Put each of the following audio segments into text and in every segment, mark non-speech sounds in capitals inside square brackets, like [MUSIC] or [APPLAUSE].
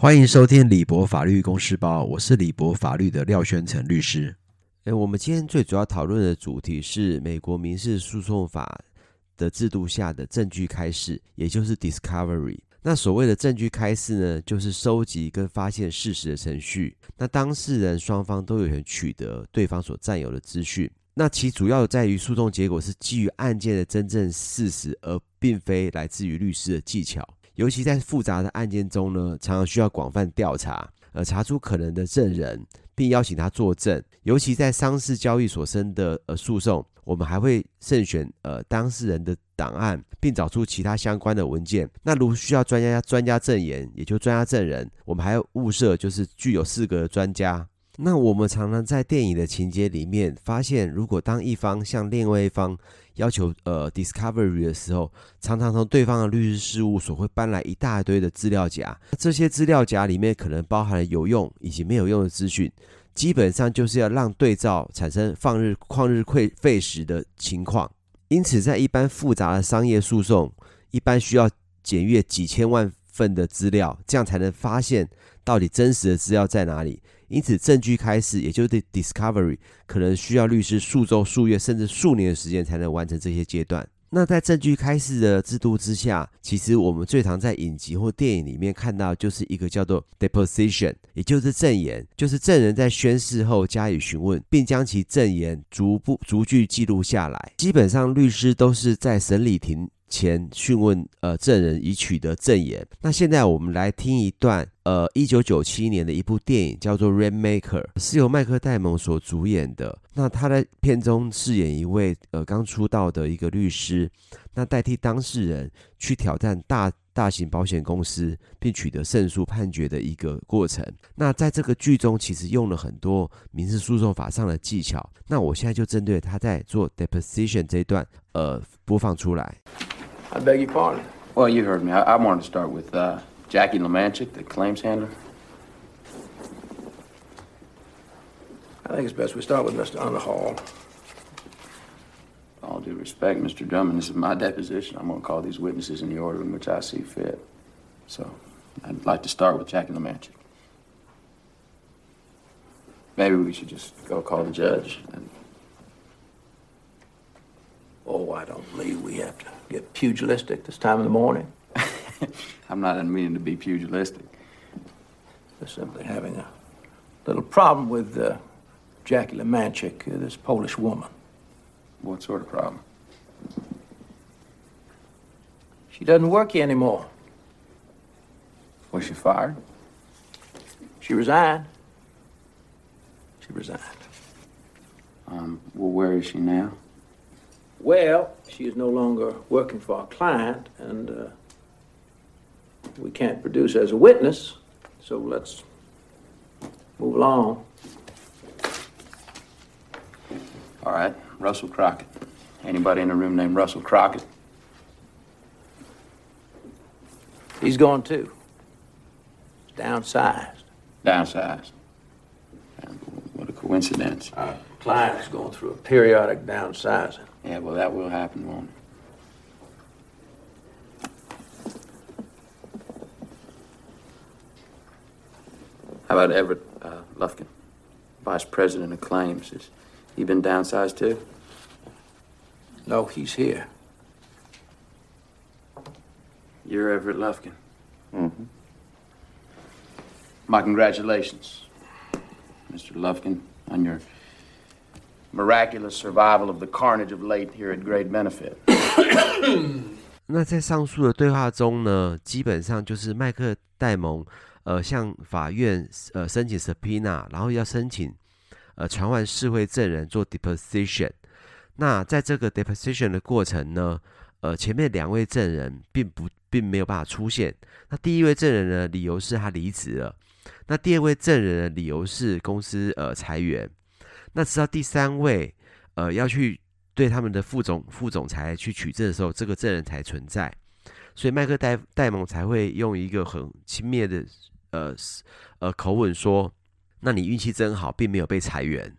欢迎收听李博法律公事包，我是李博法律的廖宣成律师。诶，我们今天最主要讨论的主题是美国民事诉讼法的制度下的证据开示，也就是 discovery。那所谓的证据开示呢，就是收集跟发现事实的程序。那当事人双方都有权取得对方所占有的资讯。那其主要在于诉讼结果是基于案件的真正事实，而并非来自于律师的技巧。尤其在复杂的案件中呢，常常需要广泛调查，呃，查出可能的证人，并邀请他作证。尤其在商事交易所生的呃诉讼，我们还会慎选呃当事人的档案，并找出其他相关的文件。那如需要专家专家证言，也就专家证人，我们还要物色就是具有资格的专家。那我们常常在电影的情节里面发现，如果当一方向另外一方要求呃 discovery 的时候，常常从对方的律师事务所会搬来一大堆的资料夹，这些资料夹里面可能包含了有用以及没有用的资讯，基本上就是要让对照产生放日旷日费费时的情况。因此，在一般复杂的商业诉讼，一般需要检阅几千万份的资料，这样才能发现到底真实的资料在哪里。因此，证据开始，也就是 discovery，可能需要律师数周、数月，甚至数年的时间才能完成这些阶段。那在证据开始的制度之下，其实我们最常在影集或电影里面看到，就是一个叫做 deposition，也就是证言，就是证人在宣誓后加以询问，并将其证言逐步逐句记录下来。基本上，律师都是在审理庭前讯问呃证人以取得证言。那现在我们来听一段呃一九九七年的一部电影，叫做《Rainmaker》，是由麦克戴蒙所主演的。那他在片中饰演一位呃刚出道的一个律师，那代替当事人去挑战大大型保险公司，并取得胜诉判决的一个过程。那在这个剧中，其实用了很多民事诉讼法上的技巧。那我现在就针对他在做 deposition 这一段呃播放出来。I beg your pardon. Well, you heard me. I, I wanted to start with uh, Jackie Lemanchik, the claims handler. I think it's best we start with Mr. Underhall. All due respect, Mr. Drummond, this is my deposition. I'm going to call these witnesses in the order in which I see fit. So, I'd like to start with Jackie Lemanchik. Maybe we should just go call the judge and Oh, I don't believe we have to get pugilistic this time of the morning. [LAUGHS] I'm not meaning to be pugilistic. Just simply having a little problem with uh, Jackie Lemanchik, uh, this Polish woman. What sort of problem? She doesn't work here anymore. Was she fired? She resigned. She resigned. Um, well, where is she now? Well, she is no longer working for our client, and uh, we can't produce as a witness, so let's move along. All right, Russell Crockett. Anybody in the room named Russell Crockett? He's gone too. Downsized. Downsized. What a coincidence. Uh, Our client is going through a periodic downsizing. Yeah, well, that will happen, won't it? How about Everett uh, Lufkin, Vice President of Claims? Has he been downsized too? No, he's here. You're Everett Lufkin. Mm-hmm. My congratulations, Mr. Lufkin, on your miraculous survival of the carnage of late here at great benefit. [COUGHS] [COUGHS] 那在上述的对话中呢，基本上就是麦克戴蒙 呃向法院呃申请 subpoena，然后要申请呃传唤四位证人做 deposition。那在这个 deposition 的过程呢，呃前面两位证人并不并没有办法出现。那第一位证人呢，理由是他离职了。那第二位证人的理由是公司呃裁员。那直到第三位，呃，要去对他们的副总副总裁去取证的时候，这个证人才存在，所以麦克戴戴蒙才会用一个很轻蔑的呃呃口吻说：“那你运气真好，并没有被裁员。”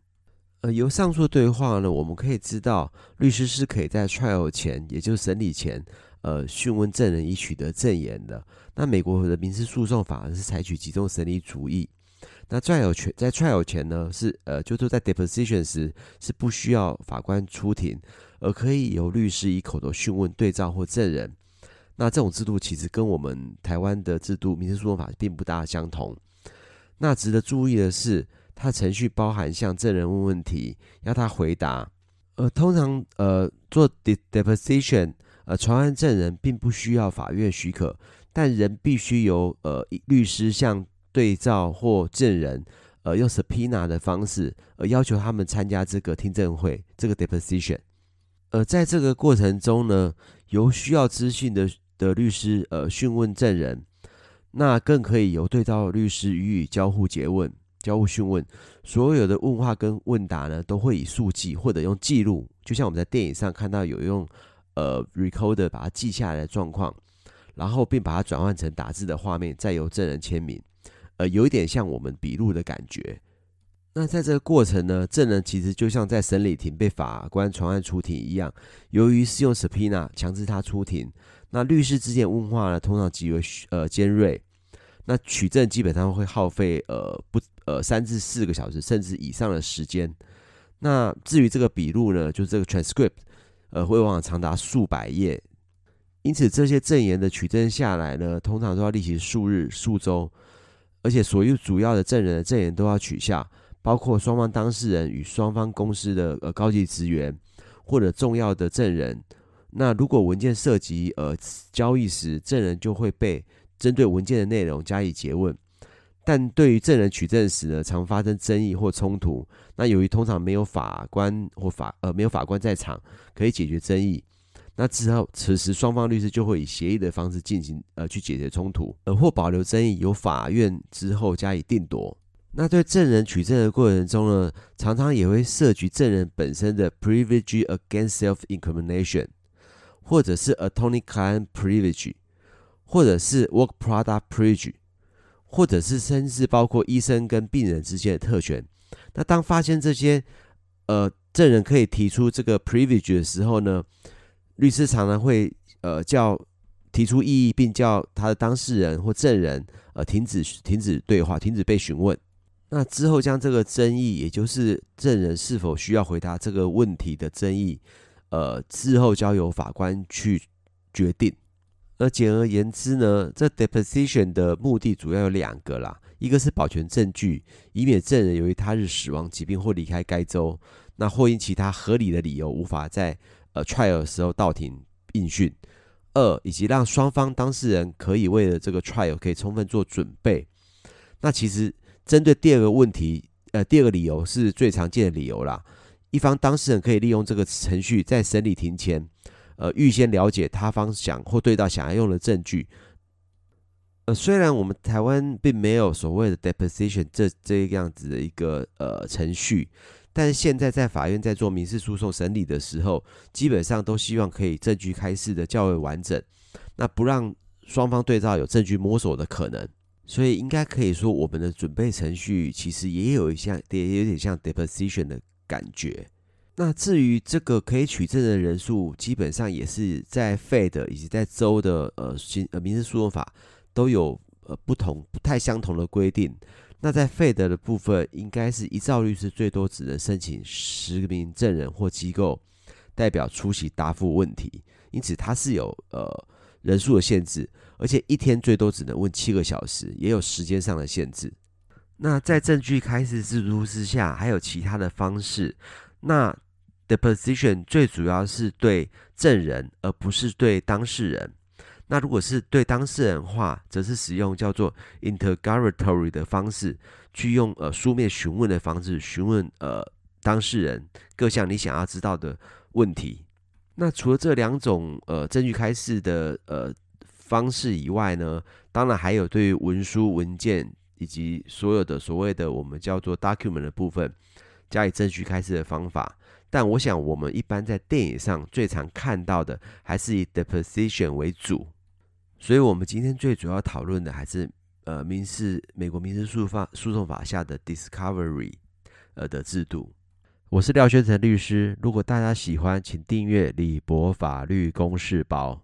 呃，由上述对话呢，我们可以知道，律师是可以在 trial 前，也就是审理前，呃讯问证人以取得证言的。那美国的民事诉讼法是采取集中审理主义。那 trial 前在 trial 前呢，是呃，就是在 deposition 时是不需要法官出庭，而可以由律师以口头讯问对照或证人。那这种制度其实跟我们台湾的制度民事诉讼法并不大相同。那值得注意的是，它程序包含向证人问问题，要他回答。呃，通常呃做 deposition，呃传唤证人并不需要法院许可，但仍必须由呃律师向对照或证人，呃，用 subpoena 的方式，呃，要求他们参加这个听证会，这个 deposition。呃，在这个过程中呢，由需要资讯的的律师，呃，讯问证人，那更可以由对照律师予以交互诘问、交互讯问。所有的问话跟问答呢，都会以速记或者用记录，就像我们在电影上看到有用呃 recorder 把它记下来的状况，然后并把它转换成打字的画面，再由证人签名。呃，有一点像我们笔录的感觉。那在这个过程呢，证人其实就像在审理庭被法官传唤出庭一样，由于是用 subpoena 强制他出庭，那律师之间问话呢，通常极为呃尖锐。那取证基本上会耗费呃不呃三至四个小时，甚至以上的时间。那至于这个笔录呢，就是这个 transcript，呃，会往往长达数百页。因此，这些证言的取证下来呢，通常都要历时数日、数周。而且，所有主要的证人的证言都要取下，包括双方当事人与双方公司的呃高级职员或者重要的证人。那如果文件涉及呃交易时，证人就会被针对文件的内容加以诘问。但对于证人取证时呢，常发生争议或冲突。那由于通常没有法官或法呃没有法官在场，可以解决争议。那之后，此时双方律师就会以协议的方式进行，呃，去解决冲突，呃，或保留争议，由法院之后加以定夺。那对证人取证的过程中呢，常常也会涉及证人本身的 privilege against self-incrimination，或者是 attorney-client privilege，或者是 work product privilege，或者是甚至包括医生跟病人之间的特权。那当发现这些，呃，证人可以提出这个 privilege 的时候呢，律师常常会呃叫提出异议，并叫他的当事人或证人呃停止停止对话，停止被询问。那之后将这个争议，也就是证人是否需要回答这个问题的争议，呃，之后交由法官去决定。而简而言之呢，这 deposition 的目的主要有两个啦，一个是保全证据，以免证人由于他日死亡、疾病或离开该州，那或因其他合理的理由无法在呃，trial 的时候到庭应讯，二以及让双方当事人可以为了这个 trial 可以充分做准备。那其实针对第二个问题，呃，第二个理由是最常见的理由啦。一方当事人可以利用这个程序在审理庭前，呃，预先了解他方想或对照想要用的证据。呃，虽然我们台湾并没有所谓的 deposition 这这样子的一个呃程序。但是现在在法院在做民事诉讼审理的时候，基本上都希望可以证据开示的较为完整，那不让双方对照有证据摸索的可能。所以应该可以说，我们的准备程序其实也有一项，也有点像 deposition 的感觉。那至于这个可以取证的人数，基本上也是在 Fed 以及在州的呃新呃民事诉讼法都有呃不同不太相同的规定。那在 Fed 的部分，应该是依照律师最多只能申请十名证人或机构代表出席答复问题，因此它是有呃人数的限制，而且一天最多只能问七个小时，也有时间上的限制。那在证据开示制度之下，还有其他的方式。那 deposition 最主要是对证人，而不是对当事人。那如果是对当事人的话，则是使用叫做 interrogatory 的方式，去用呃书面询问的方式询问呃当事人各项你想要知道的问题。那除了这两种呃证据开示的呃方式以外呢，当然还有对于文书文件以及所有的所谓的我们叫做 document 的部分加以证据开示的方法。但我想我们一般在电影上最常看到的还是以 deposition 为主。所以，我们今天最主要讨论的还是呃民事美国民事诉法诉讼法下的 discovery 呃的制度。我是廖宣成律师，如果大家喜欢，请订阅李博法律公示包。